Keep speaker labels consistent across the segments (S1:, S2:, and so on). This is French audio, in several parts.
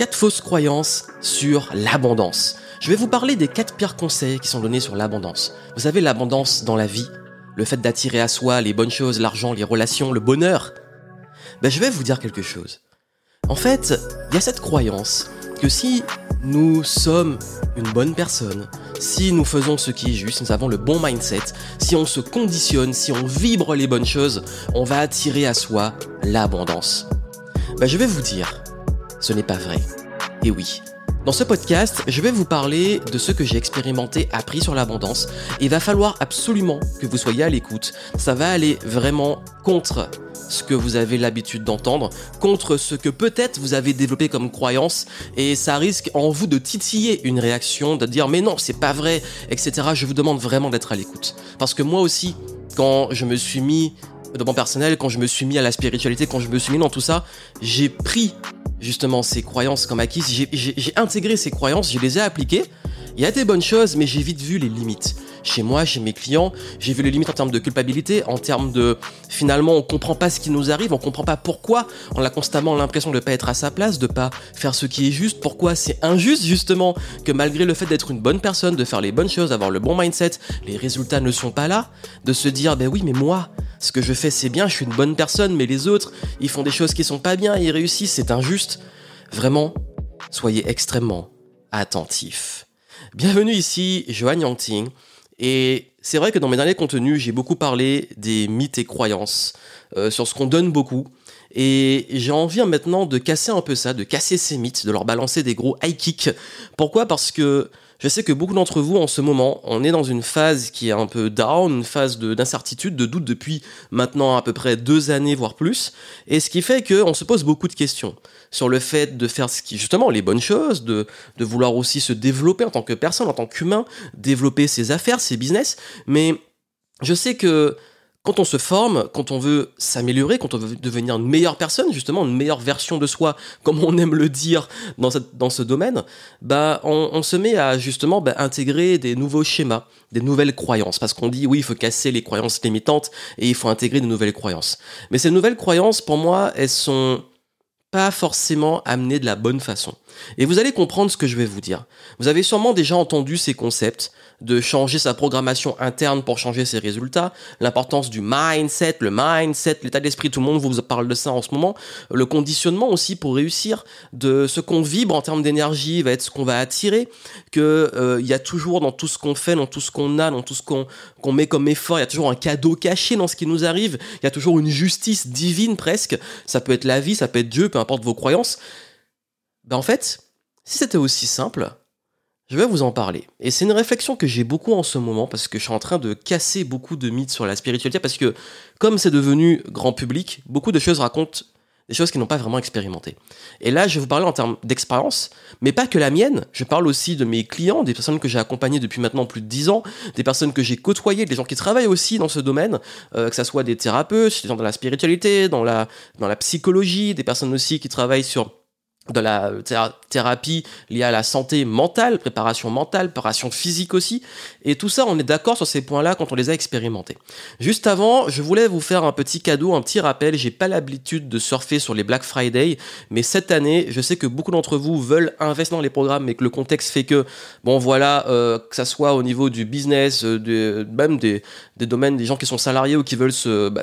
S1: Quatre fausses croyances sur l'abondance. Je vais vous parler des quatre pires conseils qui sont donnés sur l'abondance. Vous savez, l'abondance dans la vie, le fait d'attirer à soi les bonnes choses, l'argent, les relations, le bonheur. Ben, je vais vous dire quelque chose. En fait, il y a cette croyance que si nous sommes une bonne personne, si nous faisons ce qui est juste, nous avons le bon mindset, si on se conditionne, si on vibre les bonnes choses, on va attirer à soi l'abondance. Ben, je vais vous dire, ce n'est pas vrai. Et oui. Dans ce podcast, je vais vous parler de ce que j'ai expérimenté, appris sur l'abondance. Il va falloir absolument que vous soyez à l'écoute. Ça va aller vraiment contre ce que vous avez l'habitude d'entendre, contre ce que peut-être vous avez développé comme croyance, et ça risque en vous de titiller une réaction, de dire mais non, c'est pas vrai, etc. Je vous demande vraiment d'être à l'écoute. Parce que moi aussi, quand je me suis mis dans mon personnel, quand je me suis mis à la spiritualité, quand je me suis mis dans tout ça, j'ai pris justement ces croyances comme acquises, j'ai intégré ces croyances, je les ai appliquées. Il y a des bonnes choses, mais j'ai vite vu les limites. Chez moi, chez mes clients, j'ai vu les limites en termes de culpabilité, en termes de finalement on comprend pas ce qui nous arrive, on comprend pas pourquoi, on a constamment l'impression de ne pas être à sa place, de pas faire ce qui est juste, pourquoi c'est injuste justement que malgré le fait d'être une bonne personne, de faire les bonnes choses, d'avoir le bon mindset, les résultats ne sont pas là, de se dire ben oui mais moi, ce que je fais c'est bien, je suis une bonne personne, mais les autres, ils font des choses qui sont pas bien, ils réussissent, c'est injuste. Vraiment, soyez extrêmement attentifs. Bienvenue ici, Johan Yangting. Et c'est vrai que dans mes derniers contenus, j'ai beaucoup parlé des mythes et croyances, euh, sur ce qu'on donne beaucoup. Et j'ai envie maintenant de casser un peu ça, de casser ces mythes, de leur balancer des gros high kicks. Pourquoi? Parce que je sais que beaucoup d'entre vous, en ce moment, on est dans une phase qui est un peu down, une phase d'incertitude, de, doute depuis maintenant à peu près deux années, voire plus. Et ce qui fait qu'on se pose beaucoup de questions sur le fait de faire ce qui, justement, les bonnes choses, de, de vouloir aussi se développer en tant que personne, en tant qu'humain, développer ses affaires, ses business. Mais je sais que quand on se forme, quand on veut s'améliorer, quand on veut devenir une meilleure personne, justement, une meilleure version de soi, comme on aime le dire dans, dans ce domaine, bah, on, se met à justement bah, intégrer des nouveaux schémas, des nouvelles croyances. Parce qu'on dit, oui, il faut casser les croyances limitantes et il faut intégrer de nouvelles croyances. Mais ces nouvelles croyances, pour moi, elles sont pas forcément amenées de la bonne façon. Et vous allez comprendre ce que je vais vous dire. Vous avez sûrement déjà entendu ces concepts de changer sa programmation interne pour changer ses résultats, l'importance du mindset, le mindset, l'état d'esprit, tout le monde vous parle de ça en ce moment, le conditionnement aussi pour réussir, de ce qu'on vibre en termes d'énergie va être ce qu'on va attirer, que euh, il y a toujours dans tout ce qu'on fait, dans tout ce qu'on a, dans tout ce qu'on qu'on met comme effort, il y a toujours un cadeau caché dans ce qui nous arrive, il y a toujours une justice divine presque, ça peut être la vie, ça peut être Dieu, peu importe vos croyances. Ben en fait, si c'était aussi simple, je vais vous en parler. Et c'est une réflexion que j'ai beaucoup en ce moment parce que je suis en train de casser beaucoup de mythes sur la spiritualité parce que comme c'est devenu grand public, beaucoup de choses racontent des choses qui n'ont pas vraiment expérimenté. Et là, je vais vous parler en termes d'expérience, mais pas que la mienne. Je parle aussi de mes clients, des personnes que j'ai accompagnées depuis maintenant plus de 10 ans, des personnes que j'ai côtoyées, des gens qui travaillent aussi dans ce domaine, euh, que ce soit des thérapeutes, des gens dans la spiritualité, dans la, dans la psychologie, des personnes aussi qui travaillent sur de la thérapie liée à la santé mentale, préparation mentale, préparation physique aussi. Et tout ça, on est d'accord sur ces points-là quand on les a expérimentés. Juste avant, je voulais vous faire un petit cadeau, un petit rappel. J'ai pas l'habitude de surfer sur les Black Friday, mais cette année, je sais que beaucoup d'entre vous veulent investir dans les programmes, mais que le contexte fait que, bon voilà, euh, que ça soit au niveau du business, euh, même des, domaines, des gens qui sont salariés ou qui veulent se, bah,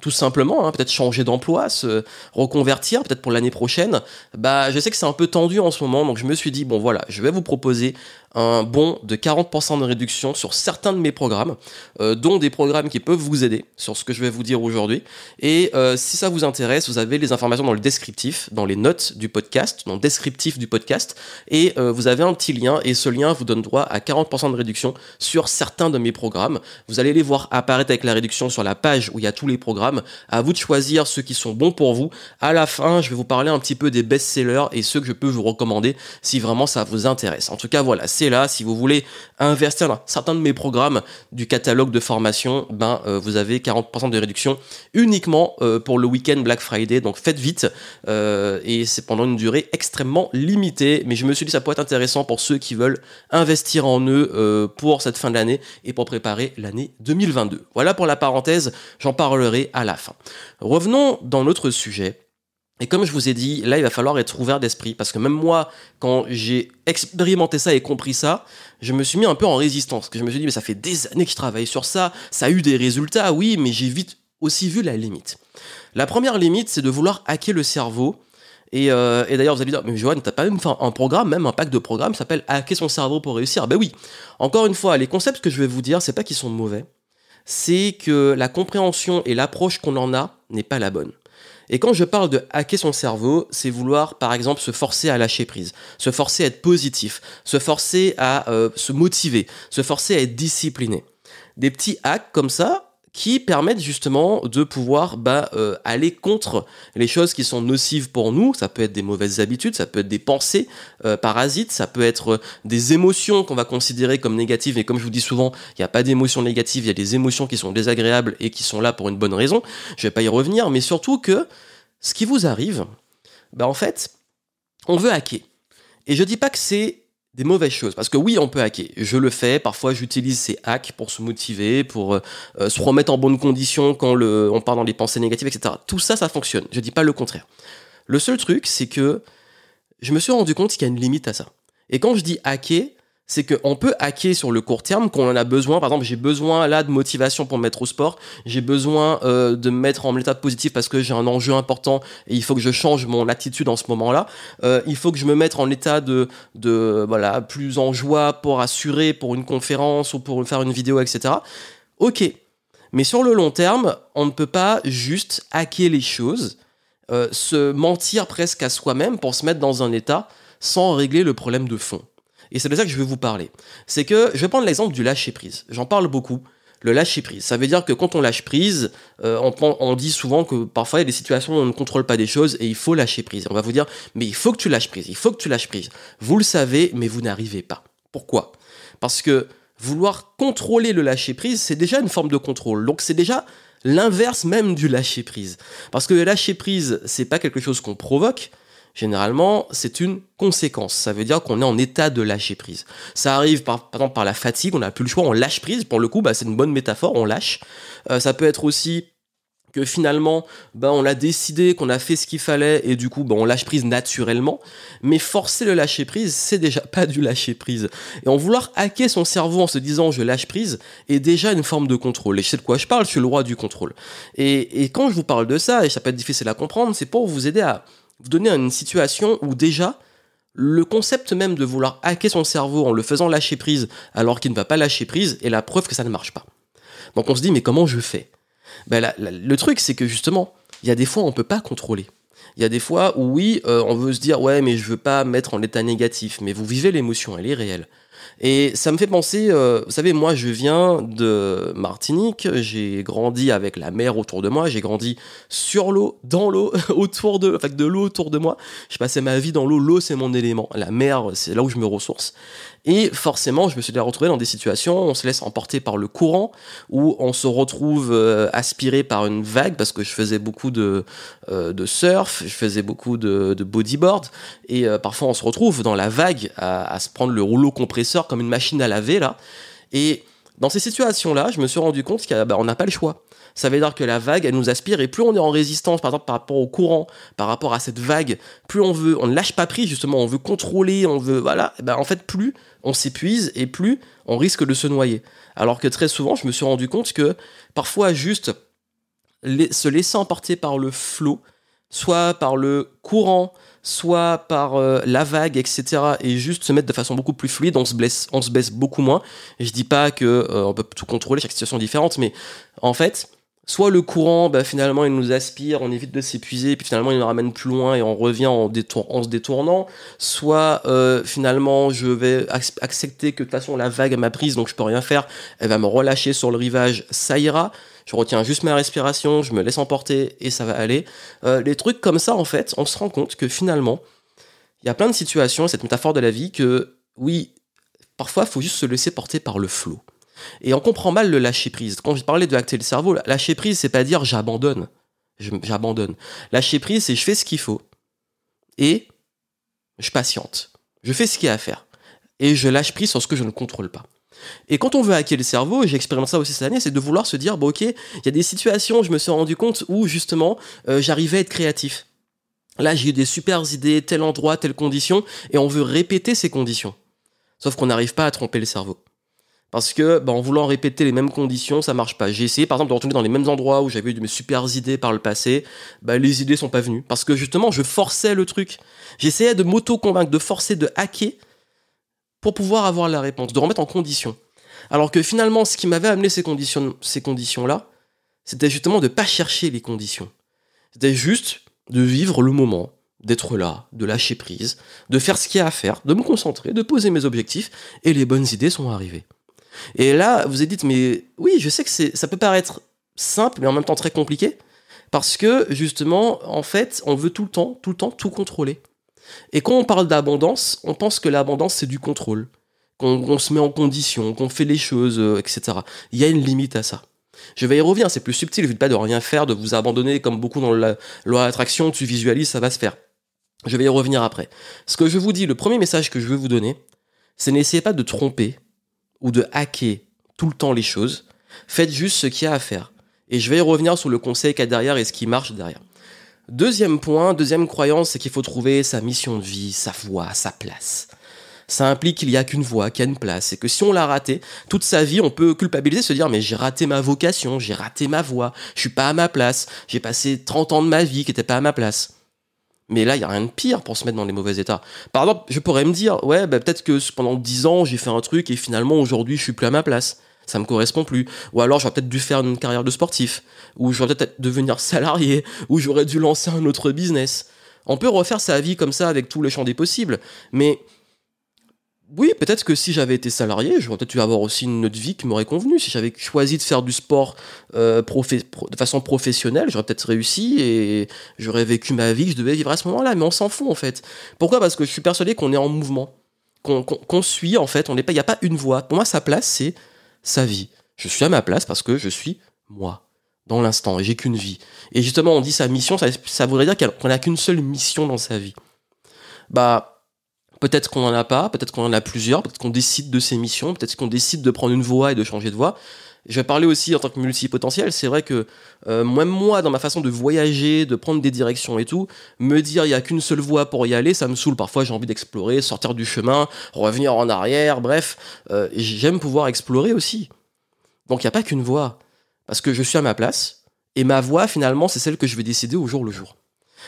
S1: tout simplement, hein, peut-être changer d'emploi, se reconvertir, peut-être pour l'année prochaine, bah je sais que c'est un peu tendu en ce moment, donc je me suis dit, bon voilà, je vais vous proposer un bon de 40% de réduction sur certains de mes programmes, euh, dont des programmes qui peuvent vous aider sur ce que je vais vous dire aujourd'hui. Et euh, si ça vous intéresse, vous avez les informations dans le descriptif, dans les notes du podcast, dans le descriptif du podcast, et euh, vous avez un petit lien, et ce lien vous donne droit à 40% de réduction sur certains de mes programmes. Vous allez les voir apparaître avec la réduction sur la page où il y a tous les programmes. À vous de choisir ceux qui sont bons pour vous. À la fin, je vais vous parler un petit peu des best-sellers et ceux que je peux vous recommander si vraiment ça vous intéresse. En tout cas, voilà, là. Si vous voulez investir dans certains de mes programmes du catalogue de formation, ben euh, vous avez 40% de réduction uniquement euh, pour le week-end Black Friday. Donc faites vite euh, et c'est pendant une durée extrêmement limitée. Mais je me suis dit ça pourrait être intéressant pour ceux qui veulent investir en eux pour cette fin de l'année et pour préparer l'année 2022. Voilà pour la parenthèse. J'en parlerai à la fin. Revenons dans notre sujet Et comme je vous ai dit, là, il va falloir être ouvert d'esprit. Parce que même moi, quand j'ai expérimenté ça et compris ça, je me suis mis un peu en résistance. Parce que je me suis dit, mais ça fait des années que je travaille sur ça. Ça a eu des résultats, oui, mais j'ai vite aussi vu la limite. La première limite, c'est de vouloir hacker le cerveau. Et, euh, d'ailleurs, vous allez dire, mais Johan, t'as pas même un programme, même un pack de programmes, s'appelle Hacker son cerveau pour réussir. Ben oui. Encore une fois, les concepts que je vais vous dire, c'est pas qu'ils sont mauvais. C'est que la compréhension et l'approche qu'on en a n'est pas la bonne. Et quand je parle de hacker son cerveau, c'est vouloir, par exemple, se forcer à lâcher prise, se forcer à être positif, se forcer à euh, se motiver, se forcer à être discipliné. Des petits hacks comme ça, qui permettent justement de pouvoir bah, euh, aller contre les choses qui sont nocives pour nous. Ça peut être des mauvaises habitudes, ça peut être des pensées euh, parasites, ça peut être des émotions qu'on va considérer comme négatives. Et comme je vous dis souvent, il n'y a pas d'émotions négatives, il y a des émotions qui sont désagréables et qui sont là pour une bonne raison. Je vais pas y revenir, mais surtout que ce qui vous arrive, bah en fait, on veut hacker. Et je dis pas que c'est des mauvaises choses. Parce que oui, on peut hacker. Je le fais. Parfois, j'utilise ces hacks pour se motiver, pour euh, euh, se remettre en bonne condition quand le, on part dans les pensées négatives, etc. Tout ça, ça fonctionne. Je dis pas le contraire. Le seul truc, c'est que je me suis rendu compte qu'il y a une limite à ça. Et quand je dis hacker, c'est qu'on peut hacker sur le court terme quand on en a besoin. Par exemple, j'ai besoin là de motivation pour me mettre au sport. J'ai besoin euh, de me mettre en état positif parce que j'ai un enjeu important et il faut que je change mon attitude en ce moment-là. Euh, il faut que je me mette en état de, de voilà plus en joie pour assurer pour une conférence ou pour faire une vidéo, etc. Ok, mais sur le long terme, on ne peut pas juste hacker les choses, euh, se mentir presque à soi-même pour se mettre dans un état sans régler le problème de fond. Et c'est de ça que je vais vous parler. C'est que je vais prendre l'exemple du lâcher prise. J'en parle beaucoup. Le lâcher prise. Ça veut dire que quand on lâche prise, euh, on, dit souvent que parfois il y a des situations où on ne contrôle pas des choses et il faut lâcher prise. On va vous dire, mais il faut que tu lâches prise, il faut que tu lâches prise. Vous le savez, mais vous n'arrivez pas. Pourquoi? Parce que vouloir contrôler le lâcher prise, c'est déjà une forme de contrôle. Donc c'est déjà l'inverse même du lâcher prise. Parce que le lâcher prise, c'est pas quelque chose qu'on provoque, Généralement, c'est une conséquence. Ça veut dire qu'on est en état de lâcher prise. Ça arrive par, exemple par la fatigue, on n'a plus le choix, on lâche prise. Pour le coup, bah, c'est une bonne métaphore, on lâche. Euh, ça peut être aussi que finalement, bah, on a décidé qu'on a fait ce qu'il fallait et du coup, bah, on lâche prise naturellement. Mais forcer le lâcher prise, c'est déjà pas du lâcher prise. Et en vouloir hacker son cerveau en se disant je lâche prise est déjà une forme de contrôle. Et je sais de quoi je parle, je suis le roi du contrôle. Et, et quand je vous parle de ça, et ça peut être difficile à comprendre, c'est pour vous aider à vous donner une situation où déjà, le concept même de vouloir hacker son cerveau en le faisant lâcher prise alors qu'il ne va pas lâcher prise est la preuve que ça ne marche pas. Donc on se dit, mais comment je fais? Ben, Le truc, c'est que justement, il y a des fois, on ne peut pas contrôler. Il y a des fois où oui, euh, on veut se dire, ouais, mais je veux pas mettre en état négatif, mais vous vivez l'émotion, elle est réelle. Et ça me fait penser, euh, vous savez, moi je viens de Martinique, j'ai grandi avec la mer autour de moi, j'ai grandi sur l'eau, dans l'eau, autour de, enfin de l'eau autour de moi. Je passais ma vie dans l'eau, l'eau c'est mon élément, la mer c'est là où je me ressource. Et forcément, je me suis retrouvé dans des situations où on se laisse emporter par le courant, où on se retrouve euh, aspiré par une vague, parce que je faisais beaucoup de, euh, de surf, je faisais beaucoup de, de bodyboard, et euh, parfois on se retrouve dans la vague à, à, se prendre le rouleau compresseur comme une machine à laver, là. Et dans ces situations-là, je me suis rendu compte qu'on bah, n'a pas le choix ça veut dire que la vague, elle nous aspire, et plus on est en résistance, par exemple, par rapport au courant, par rapport à cette vague, plus on veut, on ne lâche pas prise, justement, on veut contrôler, on veut, voilà, ben, en fait, plus on s'épuise, et plus on risque de se noyer. Alors que très souvent, je me suis rendu compte que, parfois, juste se laisser emporter par le flot, soit par le courant, soit par euh, la vague, etc. Et juste se mettre de façon beaucoup plus fluide, on se blesse, on se baisse beaucoup moins. Et je dis pas que euh, on peut tout contrôler, chaque situation est différente, mais en fait, soit le courant, bah, finalement, il nous aspire, on évite de s'épuiser, puis finalement, il nous ramène plus loin et on revient en, se détournant. Soit euh, finalement, je vais accepter que de toute façon, la vague m'a prise, donc je peux rien faire. Elle va me relâcher sur le rivage, ça ira. Je retiens juste ma respiration, je me laisse emporter et ça va aller. Euh, les trucs comme ça, en fait, on se rend compte que finalement, il y a plein de situations, cette métaphore de la vie, que oui, parfois, il faut juste se laisser porter par le flot. Et on comprend mal le lâcher prise. Quand je parlais de acter le cerveau, lâcher prise, c'est pas dire j'abandonne. J'abandonne. Lâcher prise, c'est je fais ce qu'il faut. Et je patiente. Je fais ce qu'il y a à faire. Et je lâche prise sur ce que je ne contrôle pas. Et quand on veut hacker le cerveau, et j'ai expérimenté ça aussi cette année, c'est de vouloir se dire, bon ok, il y a des situations, je me suis rendu compte où justement, euh, j'arrivais à être créatif. Là, j'ai eu des super idées, tel endroit, telle condition, et on veut répéter ces conditions. Sauf qu'on n'arrive pas à tromper le cerveau. Parce que, bah, en voulant répéter les mêmes conditions, ça marche pas. J'ai essayé, par exemple, de retourner dans les mêmes endroits où j'avais eu de mes super idées par le passé. Bah, les idées sont pas venues. Parce que, justement, je forçais le truc. J'essayais de m'auto-convaincre, de forcer, de hacker pour pouvoir avoir la réponse, de remettre en condition. Alors que finalement, ce qui m'avait amené ces conditions, ces conditions-là, c'était justement de pas chercher les conditions. C'était juste de vivre le moment, d'être là, de lâcher prise, de faire ce qu'il y a à faire, de me concentrer, de poser mes objectifs, et les bonnes idées sont arrivées. Et là, vous avez dit, mais oui, je sais que ça peut paraître simple, mais en même temps très compliqué, parce que justement, en fait, on veut tout le temps, tout le temps, tout contrôler. Et quand on parle d'abondance, on pense que l'abondance, c'est du contrôle, qu'on se met en condition, qu'on fait les choses, euh, etc. Il y a une limite à ça. Je vais y revenir, c'est plus subtil, je ne pas de rien faire, de vous abandonner comme beaucoup dans la loi d'attraction, tu visualises, ça va se faire. Je vais y revenir après. Ce que je vous dis, le premier message que je veux vous donner, c'est n'essayez pas de tromper ou de hacker tout le temps les choses. Faites juste ce qu'il y a à faire. Et je vais y revenir sur le conseil qu'il y a derrière et ce qui marche derrière. Deuxième point, deuxième croyance, c'est qu'il faut trouver sa mission de vie, sa voie, sa place. Ça implique qu'il n'y a qu'une voie, qu'il y a une place, et que si on l'a raté, toute sa vie, on peut culpabiliser, se dire mais j'ai raté ma vocation, j'ai raté ma voie, je suis pas à ma place, j'ai passé 30 ans de ma vie qui n'était pas à ma place. Mais là, il y a rien de pire pour se mettre dans les mauvais états. Par exemple, je pourrais me dire, ouais, bah, peut-être que pendant 10 ans, j'ai fait un truc et finalement, aujourd'hui, je suis plus à ma place. Ça me correspond plus. Ou alors, j'aurais peut-être dû faire une carrière de sportif. Ou j'aurais peut-être devenir salarié. Ou j'aurais dû lancer un autre business. On peut refaire sa vie comme ça avec tous les champs des possibles. Mais oui, peut-être que si j'avais été salarié, j'aurais peut-être pu avoir aussi une autre vie qui m'aurait convenu. Si j'avais choisi de faire du sport euh, de façon professionnelle, j'aurais peut-être réussi et j'aurais vécu ma vie que je devais vivre à ce moment-là. Mais on s'en fout en fait. Pourquoi? Parce que je suis persuadé qu'on est en mouvement, qu'on suit en fait. On n'est pas, il n'y a pas une voie. Pour moi, sa place, c'est sa vie. Je suis à ma place parce que je suis moi dans l'instant et j'ai qu'une vie. Et justement, on dit sa mission, ça, ça voudrait dire qu'on n'a qu'une seule mission dans sa vie. Bah Peut-être qu'on n'en a pas, peut-être qu'on en a plusieurs, peut-être qu'on décide de ses missions, peut-être qu'on décide de prendre une voie et de changer de voie. Je vais parler aussi en tant que multipotentiel. C'est vrai que euh, même moi, dans ma façon de voyager, de prendre des directions et tout, me dire il n'y a qu'une seule voie pour y aller, ça me saoule. Parfois, j'ai envie d'explorer, sortir du chemin, revenir en arrière, bref. Euh, j'aime pouvoir explorer aussi. Donc, il n'y a pas qu'une voie. Parce que je suis à ma place, et ma voie, finalement, c'est celle que je vais décider au jour le jour.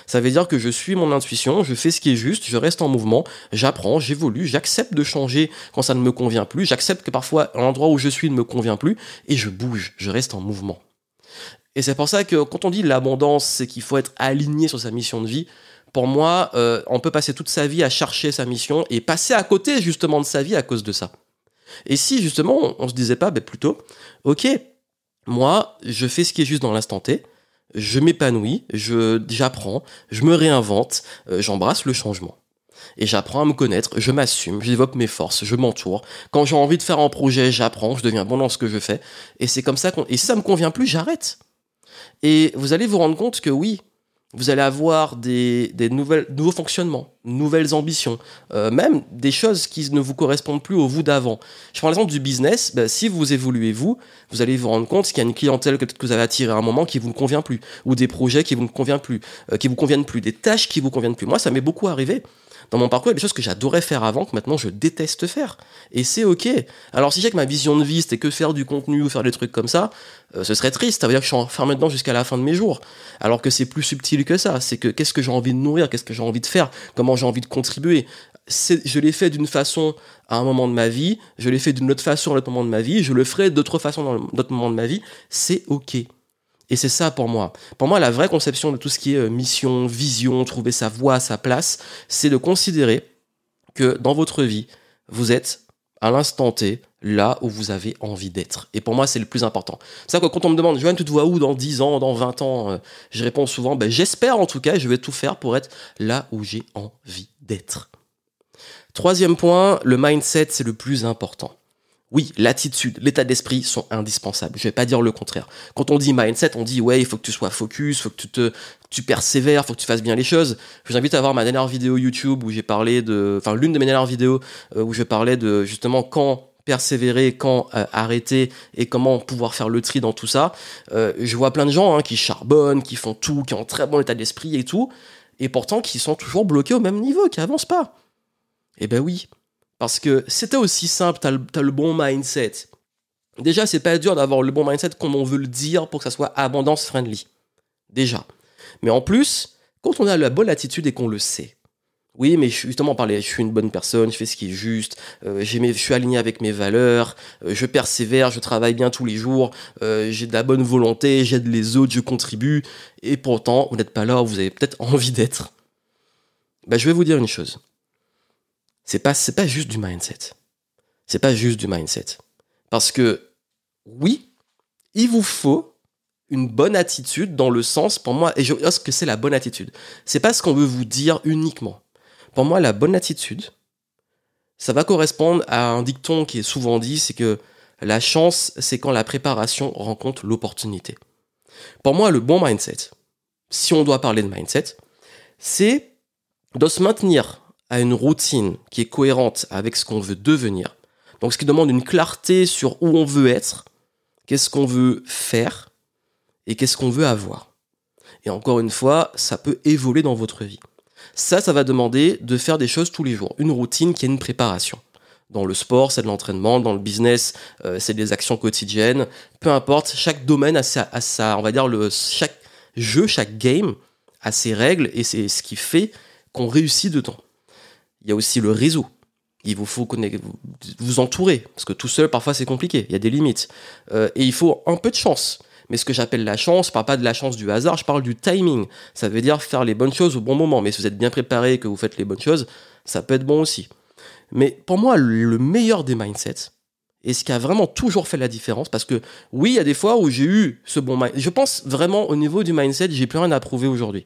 S1: Ça veut dire que je suis mon intuition, je fais ce qui est juste, je reste en mouvement, j'apprends, j'évolue, j'accepte de changer quand ça ne me convient plus, j'accepte que parfois l'endroit où je suis ne me convient plus, et je bouge, je reste en mouvement. Et c'est pour ça que quand on dit l'abondance, c'est qu'il faut être aligné sur sa mission de vie. Pour moi, euh, on peut passer toute sa vie à chercher sa mission et passer à côté justement de sa vie à cause de ça. Et si justement on, se disait pas, ben plutôt, ok, moi je fais ce qui est juste dans l'instant T, je m'épanouis, je j'apprends, je me réinvente, euh, j'embrasse le changement. Et j'apprends à me connaître, je m'assume, je développe mes forces, je m'entoure. Quand j'ai envie de faire un projet, j'apprends, je deviens bon dans ce que je fais. Et c'est comme ça qu'on... Et si ça me convient plus, j'arrête. Et vous allez vous rendre compte que oui, vous allez avoir des, nouvelles, nouveaux fonctionnements, nouvelles ambitions, euh, même des choses qui ne vous correspondent plus au vous d'avant. Je prends l'exemple du business, ben, si vous évoluez vous, vous allez vous rendre compte qu'il y a une clientèle que, que vous avez attirée à un moment qui vous ne convient plus, ou des projets qui vous ne conviennent plus, euh, qui vous conviennent plus, des tâches qui vous conviennent plus. Moi, ça m'est beaucoup arrivé dans mon parcours, il y a des choses que j'adorais faire avant que maintenant je déteste faire. Et c'est ok. Alors si j'ai que ma vision de vie c'était que faire du contenu ou faire des trucs comme ça, euh, ce serait triste. Ça veut dire que je suis enfermé dedans jusqu'à la fin de mes jours. Alors que c'est plus subtil que ça. C'est que qu'est-ce que j'ai envie de nourrir, qu'est-ce que j'ai envie de faire, comment j'ai envie de contribuer? Je l'ai fait d'une façon à un moment de ma vie, je l'ai fait d'une autre façon à un autre moment de ma vie, je le ferai d'autres façons dans d'autres moments de ma vie. C'est ok. Et c'est ça pour moi. Pour moi, la vraie conception de tout ce qui est euh, mission, vision, trouver sa voie, sa place, c'est de considérer que dans votre vie, vous êtes à l'instant T là où vous avez envie d'être. Et pour moi, c'est le plus important. C'est ça que quand on me demande, Joanne, tu te vois où dans 10 ans, dans 20 ans euh, Je réponds souvent, ben, j'espère en tout cas, je vais tout faire pour être là où j'ai envie d'être. Troisième point, le mindset, c'est le plus important. Oui, l'attitude, l'état d'esprit sont indispensables. Je vais pas dire le contraire. Quand on dit mindset, on dit ouais, il faut que tu sois focus, faut que tu te, tu persévères, faut que tu fasses bien les choses. Je vous invite à voir ma dernière vidéo YouTube où j'ai parlé de, enfin l'une de mes dernières vidéos euh, où je parlais de justement quand persévérer, quand euh, arrêter et comment pouvoir faire le tri dans tout ça. Euh, je vois plein de gens hein, qui charbonnent, qui font tout, qui ont très bon état d'esprit et tout. et pourtant qui sont toujours bloqués au même niveau, qui avancent pas. Eh ben oui, parce que c'était aussi simple, t'as le, le bon mindset. Déjà, c'est pas dur d'avoir le bon mindset comme on veut le dire pour que ça soit abondance friendly. Déjà. Mais en plus, quand on a la bonne attitude et qu'on le sait, oui, mais justement, parler, je suis une bonne personne, je fais ce qui est juste, euh, je suis aligné avec mes valeurs, euh, je persévère, je travaille bien tous les jours, euh, j'ai de la bonne volonté, j'aide les autres, je contribue, et pourtant, vous n'êtes pas là vous avez peut-être envie d'être. Bah, je vais vous dire une chose. C'est pas, c'est pas juste du mindset. C'est pas juste du mindset. Parce que, oui, il vous faut une bonne attitude dans le sens, pour moi, et je pense que c'est la bonne attitude. C'est pas ce qu'on veut vous dire uniquement. Pour moi, la bonne attitude, ça va correspondre à un dicton qui est souvent dit, c'est que la chance, c'est quand la préparation rencontre l'opportunité. Pour moi, le bon mindset, si on doit parler de mindset, c'est de se maintenir à une routine qui est cohérente avec ce qu'on veut devenir. Donc ce qui demande une clarté sur où on veut être, qu'est-ce qu'on veut faire et qu'est-ce qu'on veut avoir. Et encore une fois, ça peut évoluer dans votre vie. Ça, ça va demander de faire des choses tous les jours, une routine qui est une préparation. Dans le sport, c'est de l'entraînement, dans le business, euh, c'est des actions quotidiennes. Peu importe, chaque domaine a sa, on va dire le chaque jeu, chaque game a ses règles et c'est ce qui fait qu'on réussit dedans. Il y a aussi le réseau. Il vous faut vous entourer parce que tout seul parfois c'est compliqué. Il y a des limites euh, et il faut un peu de chance. Mais ce que j'appelle la chance, je parle pas de la chance du hasard, je parle du timing. Ça veut dire faire les bonnes choses au bon moment. Mais si vous êtes bien préparé et que vous faites les bonnes choses, ça peut être bon aussi. Mais pour moi, le meilleur des mindsets, et ce qui a vraiment toujours fait la différence, parce que oui, il y a des fois où j'ai eu ce bon mindset. Je pense vraiment au niveau du mindset, j'ai plus rien à prouver aujourd'hui.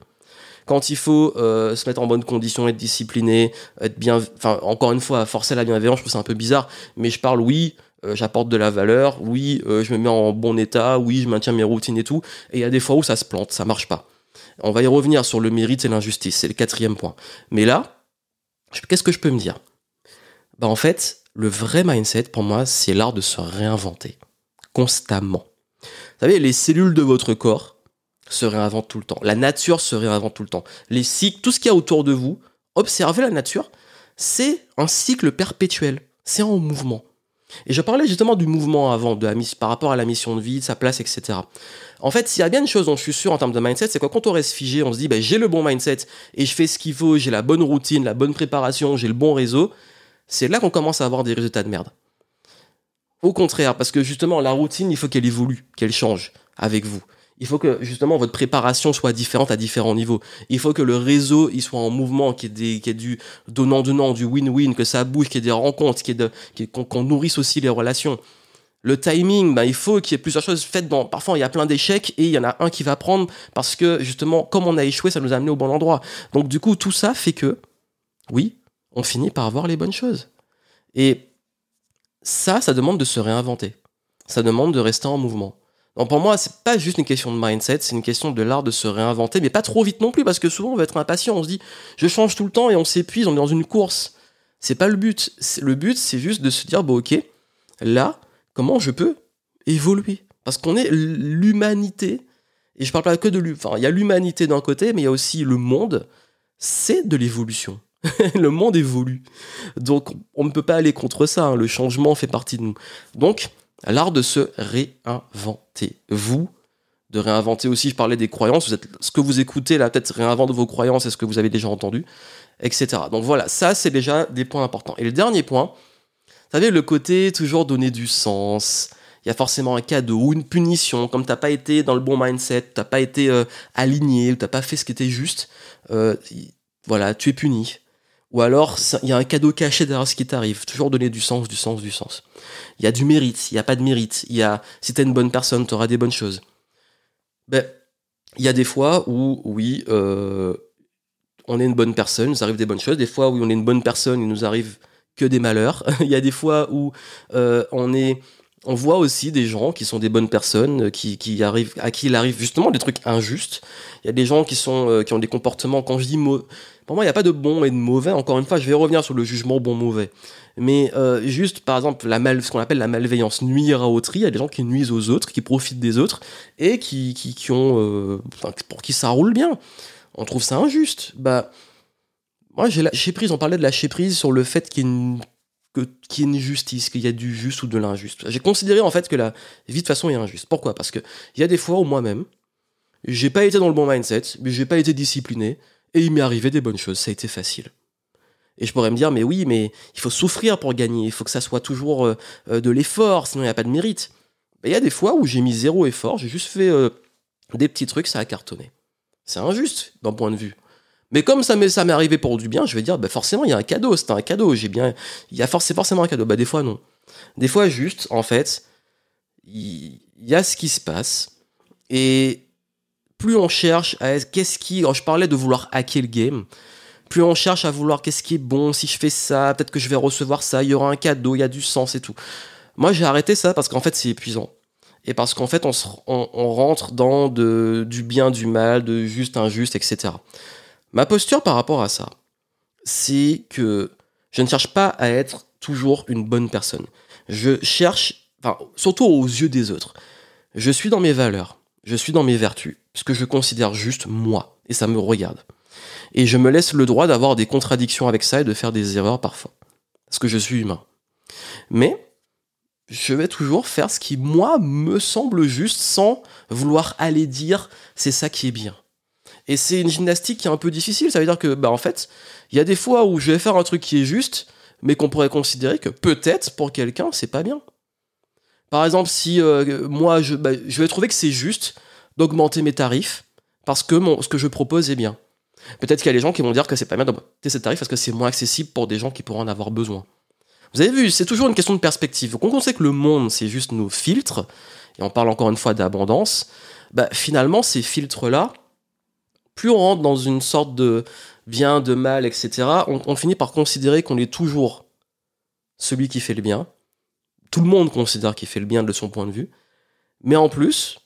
S1: Quand il faut euh, se mettre en bonne condition, être discipliné, être bien, enfin encore une fois, forcer la bienveillance, je trouve c'est un peu bizarre, mais je parle oui euh, j'apporte de la valeur, oui, euh, je me mets en bon état, oui, je maintiens mes routines et tout. Et il y a des fois où ça se plante, ça marche pas. On va y revenir sur le mérite et l'injustice, c'est le quatrième point. Mais là, qu'est-ce que je peux me dire? Bah en fait, le vrai mindset pour moi, c'est l'art de se réinventer constamment. Vous savez, les cellules de votre corps se réinventent tout le temps. La nature se réinvente tout le temps. Les cycles, tout ce qu'il y a autour de vous, observez la nature, c'est un cycle perpétuel. C'est en mouvement. Et je parlais justement du mouvement avant, de par rapport à la mission de vie, de sa place, etc. En fait, s'il y a bien une chose dont je suis sûr en termes de mindset, c'est que quand on reste figé, on se dit, ben, j'ai le bon mindset et je fais ce qu'il faut, j'ai la bonne routine, la bonne préparation, j'ai le bon réseau, c'est là qu'on commence à avoir des résultats de merde. Au contraire, parce que justement, la routine, il faut qu'elle évolue, qu'elle change avec vous. Il faut que justement votre préparation soit différente à différents niveaux. Il faut que le réseau il soit en mouvement, qu'il y ait, du donnant-donnant, du win-win, que ça bouge, qu'il y ait des rencontres, qu'on nourrisse aussi les relations. Le timing, ben, il faut qu'il y ait plusieurs choses faites dans. Parfois, il y a plein d'échecs et il y en a un qui va prendre parce que justement, comme on a échoué, ça nous a amené au bon endroit. Donc, du coup, tout ça fait que, oui, on finit par avoir les bonnes choses. Et ça, ça demande de se réinventer. Ça demande de rester en mouvement. Donc pour moi, c'est pas juste une question de mindset, c'est une question de l'art de se réinventer, mais pas trop vite non plus, parce que souvent on va être impatient, on se dit je change tout le temps et on s'épuise, on est dans une course. C'est pas le but. Le but, c'est juste de se dire bon ok, là, comment je peux évoluer? Parce qu'on est l'humanité, et je parle pas que de l'humanité, enfin il y a l'humanité d'un côté, mais il y a aussi le monde, c'est de l'évolution. le monde évolue. Donc on ne peut pas aller contre ça, hein. le changement fait partie de nous. Donc l'art de se réinventer. Vous, de réinventer aussi, je parlais des croyances, vous êtes, ce que vous écoutez là, peut-être réinvente vos croyances, est-ce que vous avez déjà entendu, etc. Donc voilà, ça c'est déjà des points importants. Et le dernier point, vous savez, le côté toujours donner du sens, il y a forcément un cadeau ou une punition, comme t'as pas été dans le bon mindset, t'as pas été euh, aligné, t'as pas fait ce qui était juste, euh, voilà, tu es puni. Ou alors, il y a un cadeau caché derrière ce qui t'arrive. Toujours donner du sens, du sens, du sens. Il y a du mérite, il n'y a pas de mérite. Il y a, si t'es une bonne personne, t'auras des bonnes choses. Ben, il y a des fois où, oui, euh, on est une bonne personne, il nous arrive des bonnes choses. Des fois où on est une bonne personne, il nous arrive que des malheurs. il y a des fois où euh, on est on voit aussi des gens qui sont des bonnes personnes, qui, qui arrivent, à qui il arrive justement des trucs injustes. Il y a des gens qui sont euh, qui ont des comportements. Quand je dis pour moi, il n'y a pas de bon et de mauvais. Encore une fois, je vais revenir sur le jugement bon-mauvais. Mais euh, juste, par exemple, la mal, ce qu'on appelle la malveillance, nuire à autrui, il y a des gens qui nuisent aux autres, qui profitent des autres, et qui, qui, ont, euh, pour qui ça roule bien. on trouve ça injuste. Bah, moi, j'ai lâché prise, on parlait de lâcher prise sur le fait qu'il y ait une, qu'il y ait une justice, qu'il y a du juste ou de l'injuste. J'ai considéré en fait que la vie de façon est injuste. Pourquoi? Parce que il y a des fois où moi-même, j'ai pas été dans le bon mindset, mais j'ai pas été discipliné, et il m'est arrivé des bonnes choses, ça a été facile. Et je pourrais me dire, mais oui, mais il faut souffrir pour gagner, il faut que ça soit toujours euh, euh, de l'effort, sinon il n'y a pas de mérite. Il y a des fois où j'ai mis zéro effort, j'ai juste fait euh, des petits trucs, ça a cartonné. C'est injuste d'un point de vue. Mais comme ça m'est, arrivé pour du bien, je vais dire, bah forcément, il y a un cadeau, c'est un cadeau, j'ai bien, il y a forcément un cadeau. Bah, des fois, non. Des fois, juste, en fait, il y, a ce qui se passe, et plus on cherche à qu'est-ce qui, je parlais de vouloir hacker le game, plus on cherche à vouloir qu'est-ce qui est bon, si je fais ça, peut-être que je vais recevoir ça, il y aura un cadeau, il y a du sens et tout. Moi, j'ai arrêté ça parce qu'en fait, c'est épuisant. Et parce qu'en fait, on, rentre dans du bien, du mal, de juste, injuste, etc. Ma posture par rapport à ça, c'est que je ne cherche pas à être toujours une bonne personne. Je cherche, enfin, surtout aux yeux des autres. Je suis dans mes valeurs, je suis dans mes vertus, ce que je considère juste moi, et ça me regarde. Et je me laisse le droit d'avoir des contradictions avec ça et de faire des erreurs parfois. Parce que je suis humain. Mais je vais toujours faire ce qui, moi, me semble juste sans vouloir aller dire c'est ça qui est bien. Et c'est une gymnastique qui est un peu difficile. Ça veut dire que, bah, en fait, il y a des fois où je vais faire un truc qui est juste, mais qu'on pourrait considérer que peut-être pour quelqu'un, c'est pas bien. Par exemple, si euh, moi, bah, je vais trouver que c'est juste d'augmenter mes tarifs parce que mon, ce que je propose est bien. Peut-être qu'il y a des gens qui vont dire que c'est pas bien d'augmenter ces tarifs parce que c'est moins accessible pour des gens qui pourraient en avoir besoin. Vous avez vu, c'est toujours une question de perspective. Quand on sait que le monde, c'est juste nos filtres, et on parle encore une fois d'abondance, bah, finalement, ces filtres-là, plus on rentre dans une sorte de bien, de mal, etc., on, finit par considérer qu'on est toujours celui qui fait le bien. Tout le monde considère qu'il fait le bien de son point de vue. Mais en plus,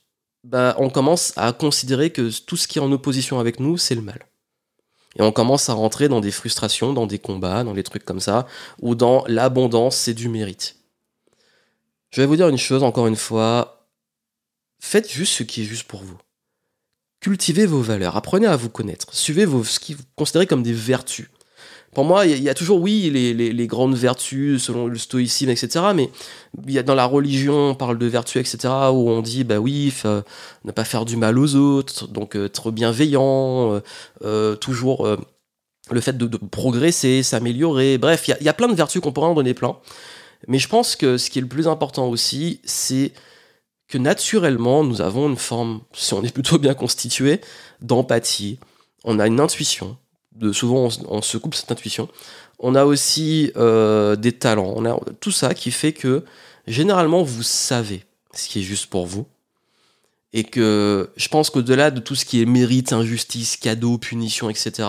S1: bah, on commence à considérer que tout ce qui est en opposition avec nous, c'est le mal. Et on commence à rentrer dans des frustrations, dans des combats, dans des trucs comme ça, ou dans l'abondance, c'est du mérite. Je vais vous dire une chose, encore une fois, faites juste ce qui est juste pour vous. Cultivez vos valeurs, apprenez à vous connaître, suivez ce qui vous considérez comme des vertus. Pour moi, il y, a toujours, oui, les, grandes vertus selon le stoïcisme, etc. Mais y a dans la religion, on parle de vertus, etc. Où on dit, bah oui, ne pas faire du mal aux autres, donc euh, être bienveillant, euh, euh, toujours le fait de, progresser, s'améliorer. Bref, il y, a, plein de vertus qu'on pourrait en donner plein. Mais je pense que ce qui est le plus important aussi, c'est que naturellement, nous avons une forme, si on est plutôt bien constitué, d'empathie. On a une intuition souvent on, se coupe cette intuition. On a aussi euh, des talents, on a tout ça qui fait que généralement vous savez ce qui est juste pour vous. Et que je pense qu'au-delà de tout ce qui est mérite, injustice, cadeau, punition, etc.,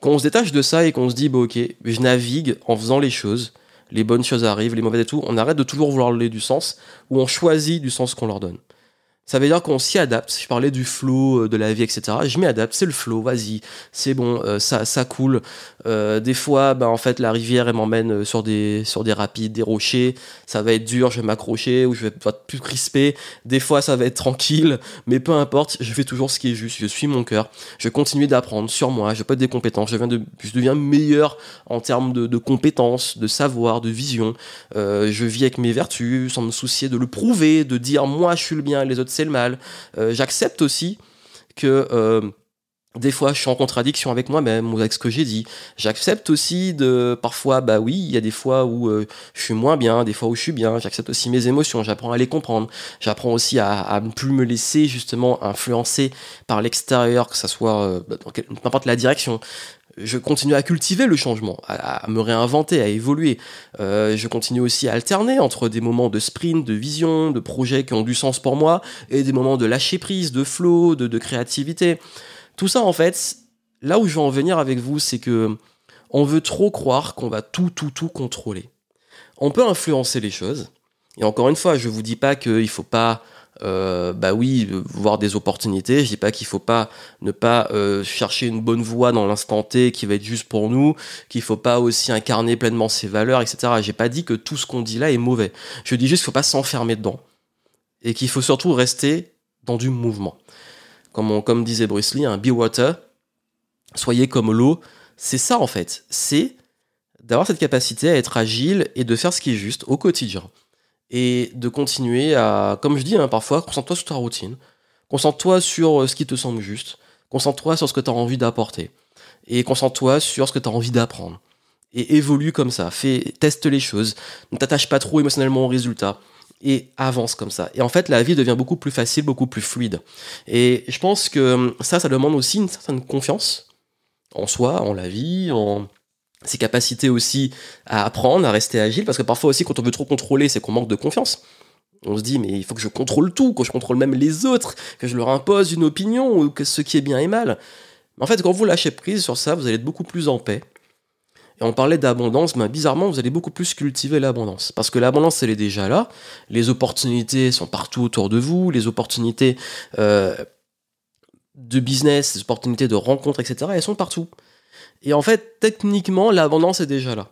S1: quand on se détache de ça et qu'on se dit, bah, ok, je navigue en faisant les choses, les bonnes choses arrivent, les mauvaises et tout, on arrête de toujours vouloir donner du sens, ou on choisit du sens qu'on leur donne. Ça veut dire qu'on s'y adapte. Je parlais du flow euh, de la vie, etc. Je m'y adapte. C'est le flow. Vas-y, c'est bon. Euh, ça, ça coule. Euh, des fois, bah, en fait, la rivière elle m'emmène sur des sur des rapides, des rochers. Ça va être dur. Je vais m'accrocher ou je vais être plus crispé. Des fois, ça va être tranquille. Mais peu importe. Je fais toujours ce qui est juste. Je suis mon cœur. Je continue d'apprendre sur moi. Je pas des compétences. Je, je deviens meilleur en termes de, compétences, de savoir, de vision. je vis avec mes vertus sans me soucier de le prouver, de dire moi je suis le bien, les autres c'est le mal. Euh, j'accepte aussi que euh, des fois je suis en contradiction avec moi-même ou avec ce que j'ai dit. J'accepte aussi de parfois bah oui, il y a des fois où euh, je suis moins bien, des fois où je suis bien. J'accepte aussi mes émotions, j'apprends à les comprendre. J'apprends aussi à, ne plus me laisser justement influencer par l'extérieur, que ça soit dans n'importe la direction je continue à cultiver le changement, à, me réinventer, à évoluer. Euh, je continue aussi à alterner entre des moments de sprint, de vision, de projets qui ont du sens pour moi, et des moments de lâcher prise, de flow, de, créativité. Tout ça, en fait, là où je veux en venir avec vous, c'est que on veut trop croire qu'on va tout, tout, tout contrôler. On peut influencer les choses. Et encore une fois, je vous dis pas qu'il faut pas euh, bah oui, voir des opportunités. Je dis pas qu'il faut pas ne pas euh, chercher une bonne voie dans l'instant T qui va être juste pour nous, qu'il faut pas aussi incarner pleinement ses valeurs, etc. J'ai pas dit que tout ce qu'on dit là est mauvais. Je dis juste qu'il faut pas s'enfermer dedans et qu'il faut surtout rester dans du mouvement. Comme, comme disait Bruce Lee, un be water, soyez comme l'eau. C'est ça en fait. C'est d'avoir cette capacité à être agile et de faire ce qui est juste au quotidien. Et de continuer à, comme je dis hein, parfois, concentre-toi sur ta routine. Concentre-toi sur euh, ce qui te semble juste. Concentre-toi sur ce que tu as envie d'apporter. Et concentre-toi sur ce que tu as envie d'apprendre. Et évolue comme ça. Fais, teste les choses. Ne t'attache pas trop émotionnellement au résultat et avance comme ça. Et en fait, la vie devient beaucoup plus facile, beaucoup plus fluide. Et je pense que hum, ça, ça demande aussi une certaine confiance en soi, en la vie, en ses capacités aussi à apprendre, à rester agile, parce que parfois aussi, quand on veut trop contrôler, c'est qu'on manque de confiance. On se dit, mais il faut que je contrôle tout, que je contrôle même les autres, que je leur impose une opinion, ou que ce qui est bien et mal. En fait, quand vous lâchez prise sur ça, vous allez être beaucoup plus en paix, et on parlait d'abondance, mais bizarrement, vous allez beaucoup plus cultiver l'abondance. Parce que l'abondance, elle est déjà là. Les opportunités sont partout autour de vous. Les opportunités euh, de business, les opportunités de rencontres, etc., elles sont partout. Et en fait, techniquement, l'abondance est déjà là.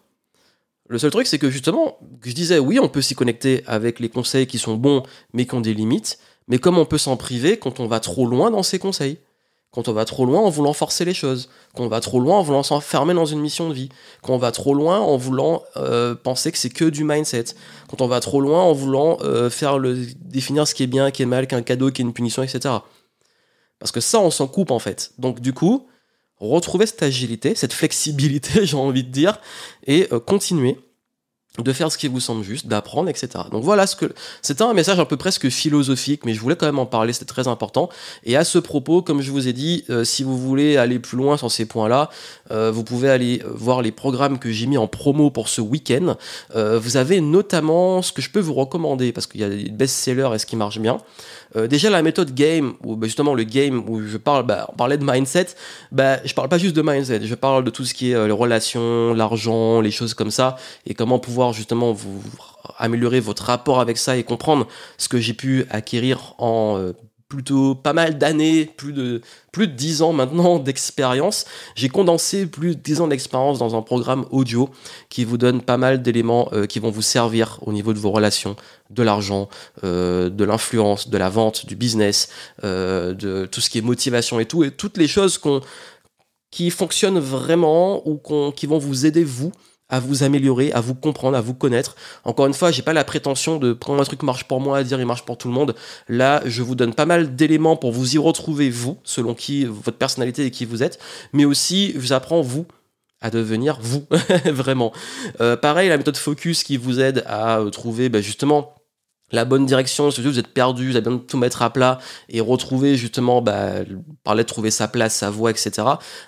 S1: Le seul truc, c'est que justement, je disais, oui, on peut s'y connecter avec les conseils qui sont bons, mais qui ont des limites. Mais comme on peut s'en priver quand on va trop loin dans ces conseils quand on va trop loin en voulant forcer les choses, quand on va trop loin en voulant s'enfermer dans une mission de vie, quand on va trop loin en voulant euh, penser que c'est que du mindset, quand on va trop loin en voulant euh, faire le définir ce qui est bien, qui est mal, qu'un cadeau, qui est une punition, etc. Parce que ça, on s'en coupe en fait. Donc du coup, retrouver cette agilité, cette flexibilité, j'ai envie de dire, et euh, continuer de faire ce qui vous semble juste, d'apprendre, etc. Donc voilà ce que c'était un message un peu presque philosophique, mais je voulais quand même en parler, c'était très important. Et à ce propos, comme je vous ai dit, euh, si vous voulez aller plus loin sur ces points-là, euh, vous pouvez aller voir les programmes que j'ai mis en promo pour ce week-end. Euh, vous avez notamment ce que je peux vous recommander parce qu'il y a des best-sellers et ce qui marche bien. Déjà la méthode game, ou bah, justement le game où je parle, bah, on parlait de mindset, bah, je parle pas juste de mindset, je parle de tout ce qui est les relations, l'argent, les choses comme ça, et comment pouvoir justement vous améliorer votre rapport avec ça et comprendre ce que j'ai pu acquérir en euh, plutôt pas mal d'années, plus de, plus de 10 ans maintenant d'expérience. J'ai condensé plus de 10 ans d'expérience dans un programme audio qui vous donne pas mal d'éléments euh, qui vont vous servir au niveau de vos relations, de l'argent, euh, de l'influence, de la vente, du business, de tout ce qui est motivation et tout, et toutes les choses qu'on qui fonctionnent vraiment ou qui vont vous aider vous à vous améliorer, à vous comprendre, à vous connaître. Encore une fois, j'ai pas la prétention de prendre un truc marche pour moi, à dire il marche pour tout le monde. Là, je vous donne pas mal d'éléments pour vous y retrouver vous, selon qui votre personnalité et qui vous êtes, mais aussi je vous apprends vous à devenir vous, vraiment. Euh, pareil, la méthode focus qui vous aide à euh, trouver bah, justement la bonne direction, si vous êtes perdu, vous avez besoin de tout mettre à plat et retrouver justement, bah, parler de trouver sa place, sa voie, etc.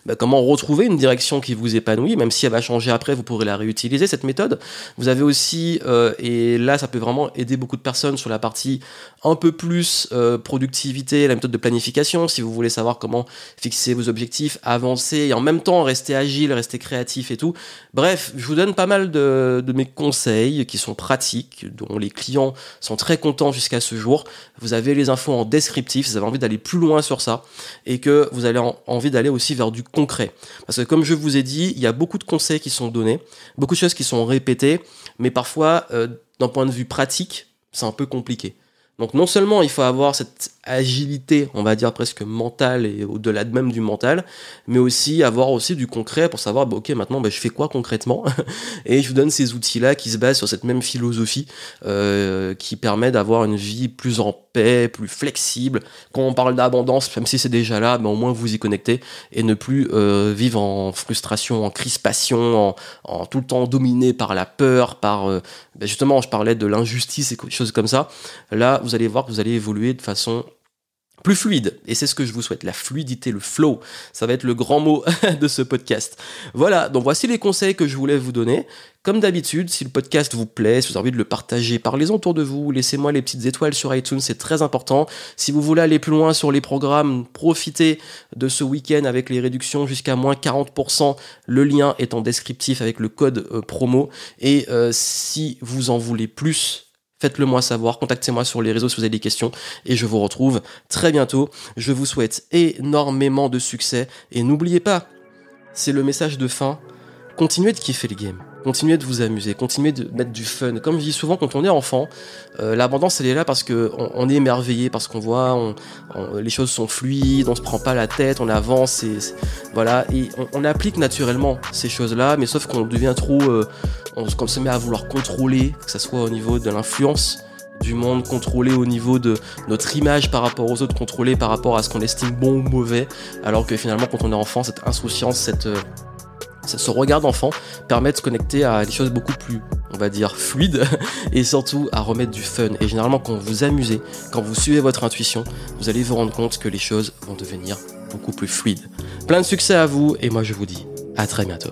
S1: Bah, comment retrouver une direction qui vous épanouit, même si elle va changer après, vous pourrez la réutiliser cette méthode. Vous avez aussi, euh, et là ça peut vraiment aider beaucoup de personnes sur la partie un peu plus euh, productivité, la méthode de planification, si vous voulez savoir comment fixer vos objectifs, avancer et en même temps rester agile, rester créatif et tout. Bref, je vous donne pas mal de, de mes conseils qui sont pratiques, dont les clients sont très contents jusqu'à ce jour. Vous avez les infos en descriptif, vous avez envie d'aller plus loin sur ça et que vous avez envie d'aller aussi vers du concret. Parce que comme je vous ai dit, il y a beaucoup de conseils qui sont donnés, beaucoup de choses qui sont répétées, mais parfois, euh, d'un point de vue pratique, c'est un peu compliqué. Donc non seulement il faut avoir cette agilité, on va dire presque mentale et au-delà de même du mental, mais aussi avoir aussi du concret pour savoir, bah, ok, maintenant bah, je fais quoi concrètement Et je vous donne ces outils-là qui se basent sur cette même philosophie euh, qui permet d'avoir une vie plus en paix, plus flexible. Quand on parle d'abondance, même si c'est déjà là, mais au moins vous y connectez et ne plus euh, vivre en frustration, en crispation, en, tout le temps dominé par la peur, par euh, bah, justement, je parlais de l'injustice et choses comme ça. Là, vous allez voir que vous allez évoluer de façon plus fluide. Et c'est ce que je vous souhaite, la fluidité, le flow. Ça va être le grand mot de ce podcast. Voilà, donc voici les conseils que je voulais vous donner. Comme d'habitude, si le podcast vous plaît, si vous avez envie de le partager, parlez-en autour de vous, laissez-moi les petites étoiles sur iTunes, c'est très important. Si vous voulez aller plus loin sur les programmes, profitez de ce week-end avec les réductions jusqu'à moins 40%. Le lien est en descriptif avec le code euh, promo. Et euh, si vous en voulez plus, Faites-le moi savoir, contactez-moi sur les réseaux si vous avez des questions et je vous retrouve très bientôt. Je vous souhaite énormément de succès et n'oubliez pas, c'est le message de fin, continuez de kiffer le game. Continuez de vous amuser, continuez de mettre du fun. Comme je dis souvent, quand on est enfant, euh, l'abondance elle est là parce que on, est émerveillé, parce qu'on voit, les choses sont fluides, on se prend pas la tête, on avance, et voilà, et on, applique naturellement ces choses-là, mais sauf qu'on devient trop, euh, on, se met à vouloir contrôler, que ça soit au niveau de l'influence du monde, contrôlé au niveau de notre image par rapport aux autres, contrôlé par rapport à ce qu'on estime bon ou mauvais, alors que finalement quand on est enfant, cette insouciance, cette euh, ce regard d'enfant permet de se connecter à des choses beaucoup plus, on va dire, fluides et surtout à remettre du fun. Et généralement, quand vous amusez, quand vous suivez votre intuition, vous allez vous rendre compte que les choses vont devenir beaucoup plus fluides. Plein de succès à vous et moi je vous dis à très bientôt.